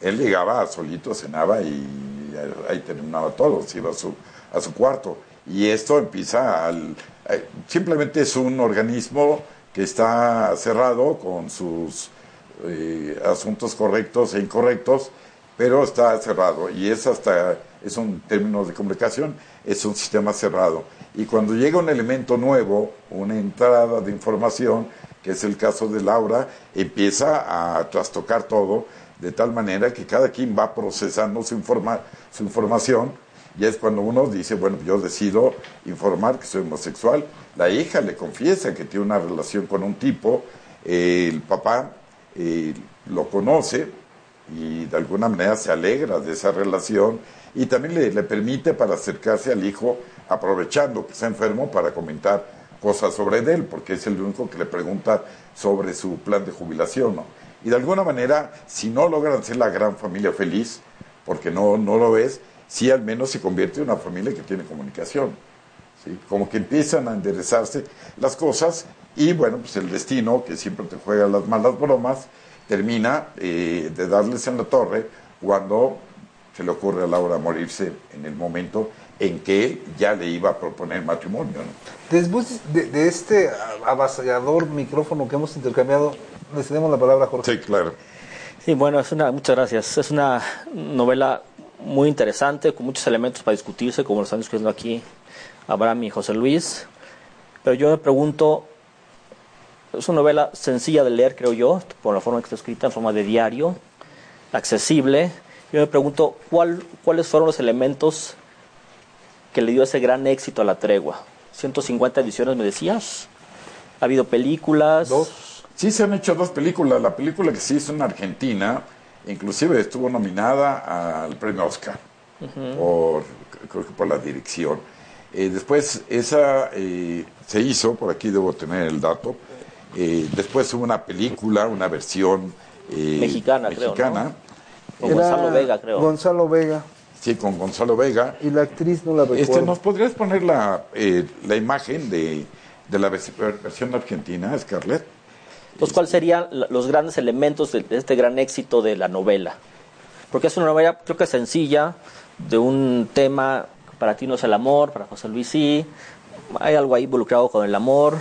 Él llegaba solito, cenaba y ahí terminaba todo, se iba a su, a su cuarto. Y esto empieza al... Eh, simplemente es un organismo que está cerrado con sus eh, asuntos correctos e incorrectos, pero está cerrado. Y es hasta, es un término de comunicación es un sistema cerrado. Y cuando llega un elemento nuevo, una entrada de información, que es el caso de Laura, empieza a trastocar todo de tal manera que cada quien va procesando su, informa su información y es cuando uno dice, bueno, yo decido informar que soy homosexual. La hija le confiesa que tiene una relación con un tipo, el papá eh, lo conoce y de alguna manera se alegra de esa relación y también le, permite para acercarse al hijo aprovechando que está enfermo para comentar cosas sobre él, porque es el único que le pregunta sobre su plan de jubilación. ¿no? Y de alguna manera, si no logran ser la gran familia feliz, porque no, no lo es, sí al menos se convierte en una familia que tiene comunicación. ¿sí? Como que empiezan a enderezarse las cosas y bueno, pues el destino, que siempre te juega las malas bromas, termina eh, de darles en la torre cuando se le ocurre a Laura morirse en el momento en que ya le iba a proponer matrimonio. Después de, este avasallador micrófono que hemos intercambiado, le cedemos la palabra a Jorge. Sí, claro. Sí, bueno, es una, muchas gracias. Es una novela muy interesante, con muchos elementos para discutirse, como lo están discutiendo aquí Abraham y José Luis. Pero yo me pregunto, es una novela sencilla de leer, creo yo, por la forma que está escrita, en forma de diario, accesible. Yo me pregunto, ¿cuál, ¿cuáles fueron los elementos que le dio ese gran éxito a la tregua? 150 ediciones, me decías. ¿Ha habido películas? Dos. Sí, se han hecho dos películas. La película que se hizo en Argentina, inclusive estuvo nominada al premio Oscar, por, creo que por la dirección. Eh, después, esa eh, se hizo, por aquí debo tener el dato. Eh, después hubo una película, una versión mexicana, mexicana. Con Gonzalo Vega, creo. Gonzalo Vega. Sí, con Gonzalo Vega. Y la actriz no la recuerdo. Este, ¿Nos podrías poner la, la imagen de, de la versión argentina, Scarlett? Entonces, ¿cuáles serían los grandes elementos de, este gran éxito de la novela? Porque es una novela, creo que sencilla, de un tema para ti no es el amor, para José Luis sí. Hay algo ahí involucrado con el amor,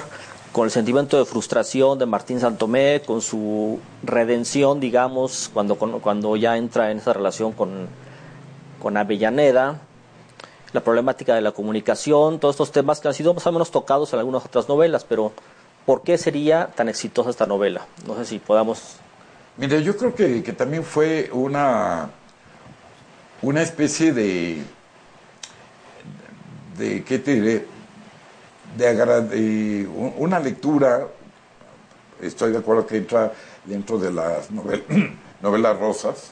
con el sentimiento de frustración de Martín Santomé, con su redención, digamos, cuando, cuando ya entra en esa relación con, con Avellaneda, la problemática de la comunicación, todos estos temas que han sido más o menos tocados en algunas otras novelas, pero ¿por qué sería tan exitosa esta novela? No sé si podamos... Mire, yo creo que, que también fue una, una especie de de, ¿qué te diré? De, una lectura, estoy de acuerdo que entra dentro de las <clears throat> novelas rosas,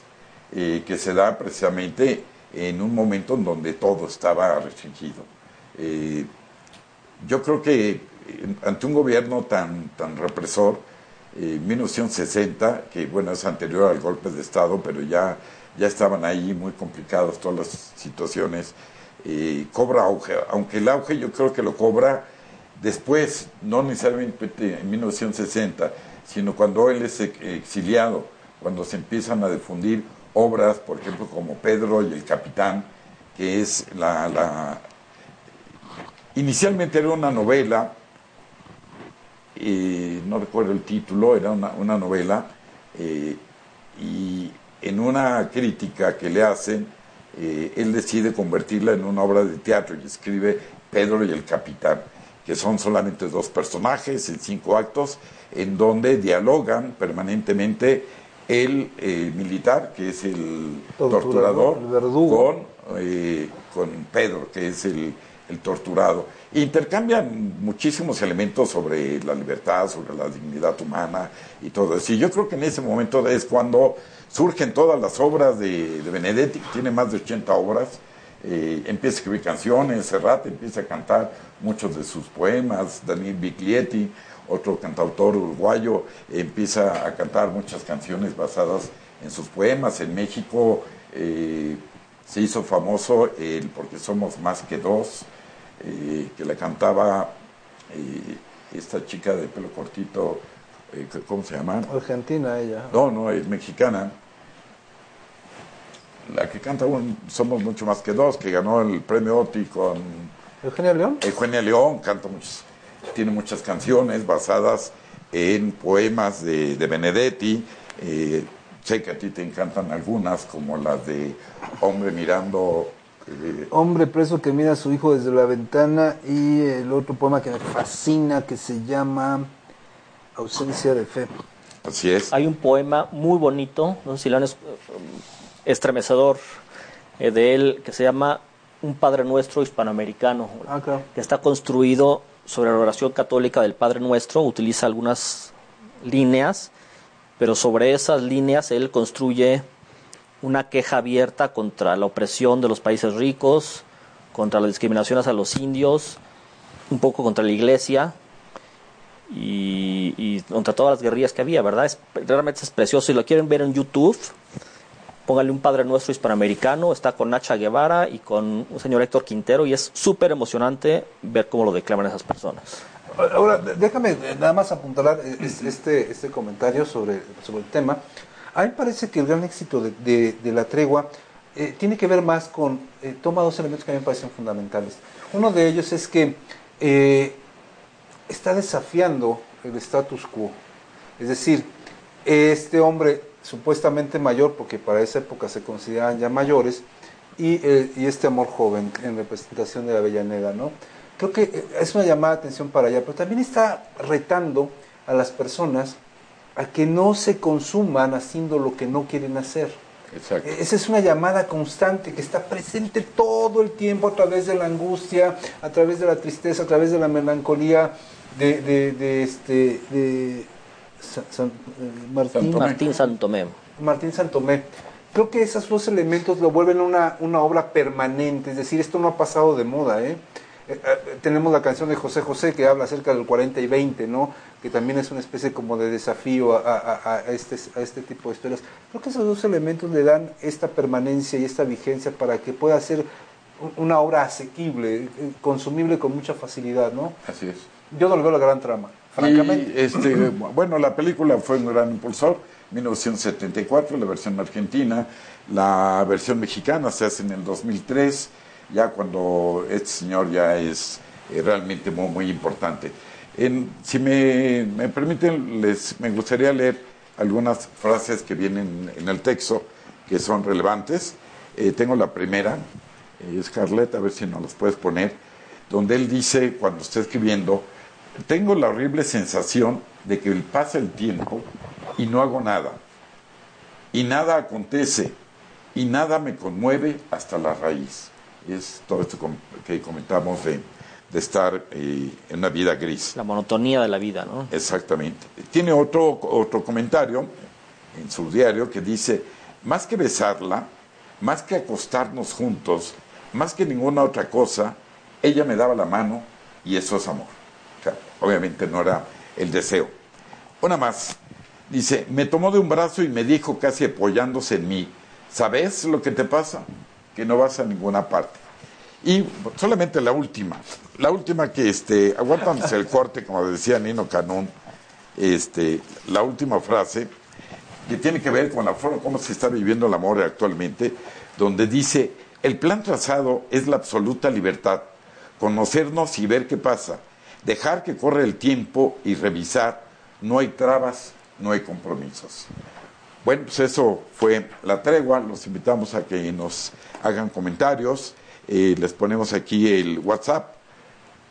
eh, que se da precisamente en un momento en donde todo estaba restringido. Eh, yo creo que eh, ante un gobierno tan, tan represor, en 1960, que bueno, es anterior al golpe de Estado, pero ya, ya estaban ahí muy complicadas todas las situaciones, cobra auge, aunque el auge yo creo que lo cobra después, no necesariamente en 1960, sino cuando él es exiliado, cuando se empiezan a difundir obras, por ejemplo, como Pedro y el Capitán, que es la... la inicialmente era una novela, no recuerdo el título, era una, novela, eh, y en una crítica que le hacen, eh, él decide convertirla en una obra de teatro y escribe Pedro y el Capitán, que son solamente dos personajes en cinco actos, en donde dialogan permanentemente el eh, militar, que es el torturador, con, eh, con Pedro, que es el, el torturado. Intercambian muchísimos elementos sobre la libertad, sobre la dignidad humana y todo eso. Y yo creo que en ese momento es cuando surgen todas las obras de, Benedetti, que tiene más de 80 obras. Eh, empieza a escribir canciones, Serrat empieza a cantar muchos de sus poemas, Daniel Biglietti, otro cantautor uruguayo, empieza a cantar muchas canciones basadas en sus poemas. En México eh, se hizo famoso el Porque somos más que dos, eh, que le cantaba esta chica de pelo cortito, ¿cómo se llama? Argentina ella. No, no, es mexicana la que canta Somos Mucho Más que Dos, que ganó el premio OTI con... Eugenia León. Eugenia León, canta muchos, tiene muchas canciones basadas en poemas de, Benedetti. Eh, sé que a ti te encantan algunas, como las de Hombre mirando... Eh, Hombre preso que mira a su hijo desde la ventana y el otro poema que me fascina que se llama Ausencia de fe. Así es. Hay un poema muy bonito, no sé si lo han estremecedor eh, de él que se llama Un Padre Nuestro hispanoamericano, ah, que está construido sobre la oración católica del Padre Nuestro, utiliza algunas líneas, pero sobre esas líneas él construye una queja abierta contra la opresión de los países ricos, contra las discriminaciones a los indios, un poco contra la iglesia y, y contra todas las guerrillas que había, ¿verdad? Es, realmente es precioso. Si lo quieren ver en YouTube, Póngale un Padre Nuestro hispanoamericano, está con Nacha Guevara y con un señor Héctor Quintero y es súper emocionante ver cómo lo declaman esas personas. Ahora, déjame nada más apuntalar este, este comentario sobre, sobre el tema. A mí me parece que el gran éxito de, de, la tregua eh, tiene que ver más con, eh, toma dos elementos que a mí me parecen fundamentales. Uno de ellos es que eh, está desafiando el status quo. Es decir, este hombre supuestamente mayor, porque para esa época se consideraban ya mayores, y, y este amor joven en representación de la Avellaneda, ¿no? Creo que es una llamada de atención para allá, pero también está retando a las personas a que no se consuman haciendo lo que no quieren hacer. Exacto. Esa es una llamada constante que está presente todo el tiempo a través de la angustia, a través de la tristeza, a través de la melancolía de, de, este de San, eh, Martín, Martín Santomé. Martín Santomé. Creo que esos dos elementos lo vuelven una, una obra permanente, es decir, esto no ha pasado de moda, ¿eh? Eh, eh, tenemos la canción de José José que habla acerca del 40 y 20, ¿no? que también es una especie como de desafío a, este, a este tipo de historias. Creo que esos dos elementos le dan esta permanencia y esta vigencia para que pueda ser una obra asequible, eh, consumible con mucha facilidad. ¿no? Así es. Yo no le veo la gran trama, francamente. este, bueno, la película fue un gran impulsor, 1974, la versión argentina, la versión mexicana se hace en el 2003 ya cuando este señor ya es eh, realmente muy, importante. si me, permiten, les, me gustaría leer algunas frases que vienen en el texto que son relevantes. Eh, tengo la primera, eh, Scarlett, a ver si nos las puedes poner, donde él dice, cuando está escribiendo, tengo la horrible sensación de que pasa el tiempo y no hago nada. Y nada acontece y nada me conmueve hasta la raíz es todo esto que comentamos de, estar eh, en una vida gris. La monotonía de la vida, ¿no? Exactamente. Tiene otro, otro comentario en su diario que dice, más que besarla, más que acostarnos juntos, más que ninguna otra cosa, ella me daba la mano y eso es amor. Obviamente no era el deseo. Una más. Dice, me tomó de un brazo y me dijo casi apoyándose en mí, ¿sabes lo que te pasa? que no vas a ninguna parte. Y solamente la última, la última que, este, aguántanos el corte, como decía Nino Canún, este, la última frase, que tiene que ver con la forma como se está viviendo el amor actualmente, donde dice, el plan trazado es la absoluta libertad, conocernos y ver qué pasa, dejar que corre el tiempo y revisar, no hay trabas, no hay compromisos. Bueno, pues eso fue la tregua. Los invitamos a que nos hagan comentarios. Eh, les ponemos aquí el WhatsApp.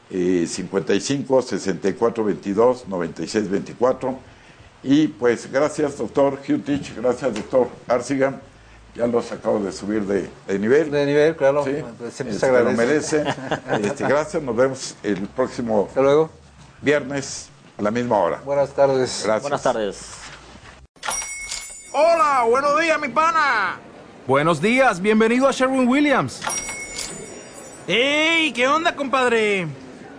55 64 22 96 24 y pues gracias doctor Hutich, gracias doctor Arsigan ya los acabo de subir de, nivel. De nivel, claro. Sí, Siempre se agradece. Lo merece. <laughs> Este, gracias, nos vemos el próximo luego. viernes a la misma hora. Buenas tardes. Gracias. Buenas tardes. Hola, buenos días, mi pana. Buenos días, bienvenido a Sherwin Williams. ¡Ey! ¿Qué onda, compadre?